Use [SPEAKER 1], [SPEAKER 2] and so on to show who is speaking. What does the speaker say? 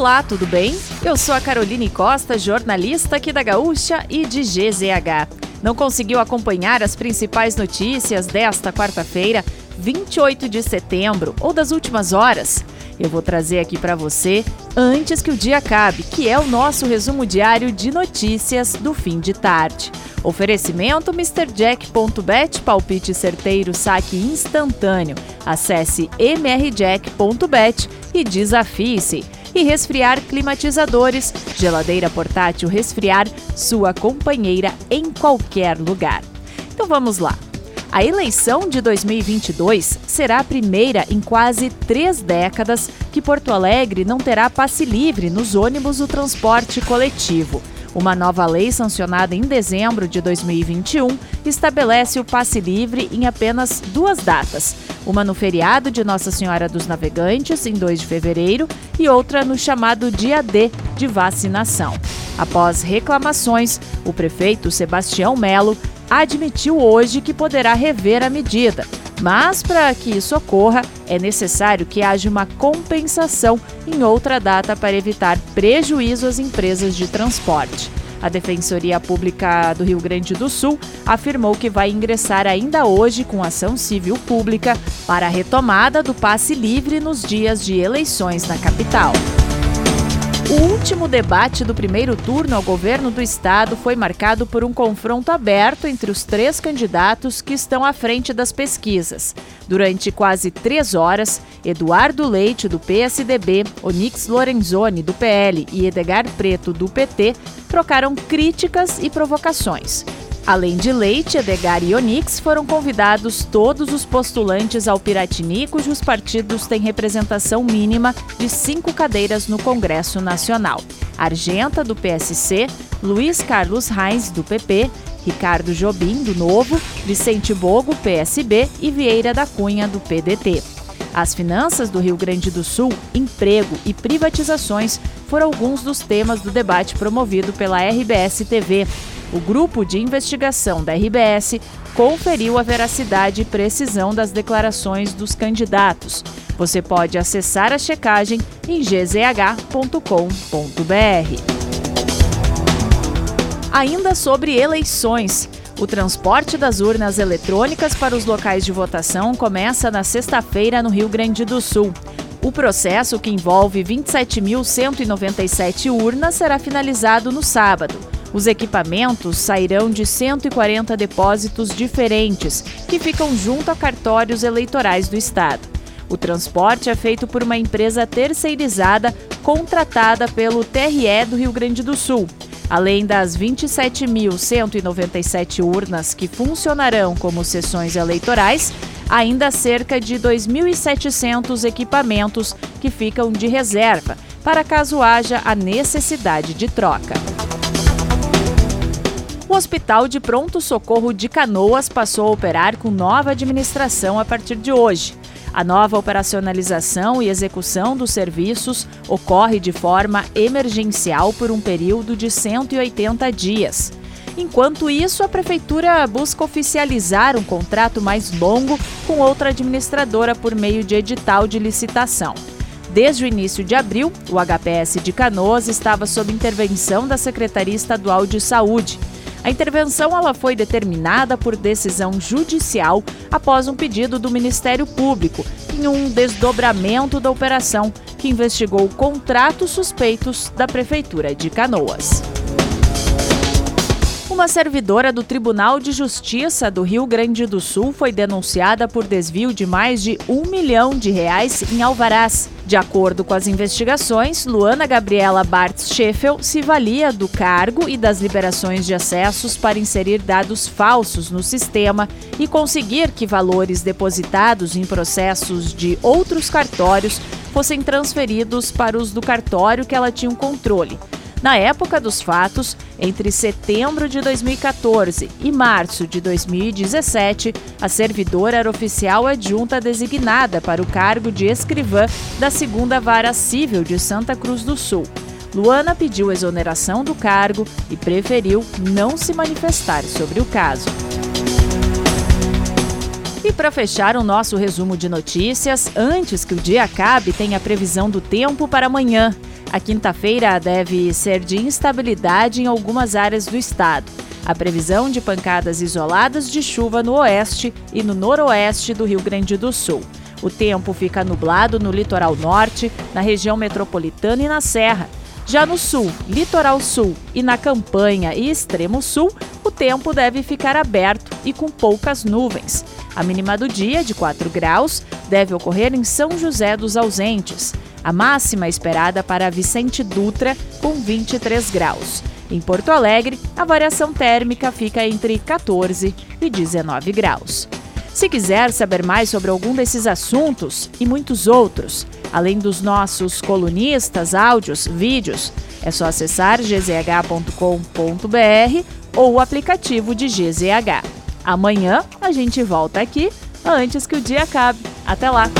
[SPEAKER 1] Olá, tudo bem? Eu sou a Caroline Costa, jornalista aqui da Gaúcha e de GZH. Não conseguiu acompanhar as principais notícias desta quarta-feira, 28 de setembro, ou das últimas horas? Eu vou trazer aqui para você antes que o dia acabe, que é o nosso resumo diário de notícias do fim de tarde. Oferecimento MrJack.bet, palpite certeiro, saque instantâneo. Acesse mrjack.bet e desafie-se e resfriar climatizadores, geladeira portátil resfriar sua companheira em qualquer lugar. Então vamos lá. A eleição de 2022 será a primeira em quase três décadas que Porto Alegre não terá passe livre nos ônibus do transporte coletivo. Uma nova lei sancionada em dezembro de 2021 estabelece o passe livre em apenas duas datas: uma no feriado de Nossa Senhora dos Navegantes, em 2 de fevereiro, e outra no chamado Dia D de vacinação. Após reclamações, o prefeito Sebastião Melo admitiu hoje que poderá rever a medida. Mas para que isso ocorra, é necessário que haja uma compensação em outra data para evitar prejuízo às empresas de transporte. A Defensoria Pública do Rio Grande do Sul afirmou que vai ingressar ainda hoje com ação civil pública para a retomada do passe livre nos dias de eleições na capital. O último debate do primeiro turno ao governo do estado foi marcado por um confronto aberto entre os três candidatos que estão à frente das pesquisas. Durante quase três horas, Eduardo Leite, do PSDB, Onix Lorenzoni, do PL e Edgar Preto, do PT, trocaram críticas e provocações. Além de Leite, Edgar e Onix, foram convidados todos os postulantes ao Piratini, cujos partidos têm representação mínima de cinco cadeiras no Congresso Nacional. Argenta, do PSC, Luiz Carlos Reis, do PP, Ricardo Jobim, do Novo, Vicente Bogo, PSB e Vieira da Cunha, do PDT. As finanças do Rio Grande do Sul, emprego e privatizações foram alguns dos temas do debate promovido pela RBS TV. O grupo de investigação da RBS conferiu a veracidade e precisão das declarações dos candidatos. Você pode acessar a checagem em gzh.com.br. Ainda sobre eleições. O transporte das urnas eletrônicas para os locais de votação começa na sexta-feira no Rio Grande do Sul. O processo, que envolve 27.197 urnas, será finalizado no sábado. Os equipamentos sairão de 140 depósitos diferentes, que ficam junto a cartórios eleitorais do Estado. O transporte é feito por uma empresa terceirizada contratada pelo TRE do Rio Grande do Sul. Além das 27.197 urnas que funcionarão como sessões eleitorais, ainda cerca de 2.700 equipamentos que ficam de reserva, para caso haja a necessidade de troca. O Hospital de Pronto Socorro de Canoas passou a operar com nova administração a partir de hoje. A nova operacionalização e execução dos serviços ocorre de forma emergencial por um período de 180 dias. Enquanto isso, a Prefeitura busca oficializar um contrato mais longo com outra administradora por meio de edital de licitação. Desde o início de abril, o HPS de Canoas estava sob intervenção da Secretaria Estadual de Saúde. A intervenção ela foi determinada por decisão judicial após um pedido do Ministério Público em um desdobramento da operação que investigou contratos suspeitos da Prefeitura de Canoas. Uma servidora do Tribunal de Justiça do Rio Grande do Sul foi denunciada por desvio de mais de um milhão de reais em alvarás. De acordo com as investigações, Luana Gabriela Bartz Scheffel se valia do cargo e das liberações de acessos para inserir dados falsos no sistema e conseguir que valores depositados em processos de outros cartórios fossem transferidos para os do cartório que ela tinha um controle. Na época dos fatos, entre setembro de 2014 e março de 2017, a servidora era oficial adjunta designada para o cargo de escrivã da segunda vara civil de Santa Cruz do Sul. Luana pediu exoneração do cargo e preferiu não se manifestar sobre o caso. E para fechar o nosso resumo de notícias, antes que o dia acabe, tem a previsão do tempo para amanhã. A quinta-feira deve ser de instabilidade em algumas áreas do estado. A previsão de pancadas isoladas de chuva no oeste e no noroeste do Rio Grande do Sul. O tempo fica nublado no litoral norte, na região metropolitana e na Serra. Já no sul, litoral sul e na campanha e extremo sul, o tempo deve ficar aberto e com poucas nuvens. A mínima do dia, de 4 graus, deve ocorrer em São José dos Ausentes. A máxima esperada para Vicente Dutra, com 23 graus. Em Porto Alegre, a variação térmica fica entre 14 e 19 graus. Se quiser saber mais sobre algum desses assuntos e muitos outros, além dos nossos colunistas, áudios, vídeos, é só acessar gzh.com.br ou o aplicativo de GZH. Amanhã a gente volta aqui antes que o dia acabe. Até lá!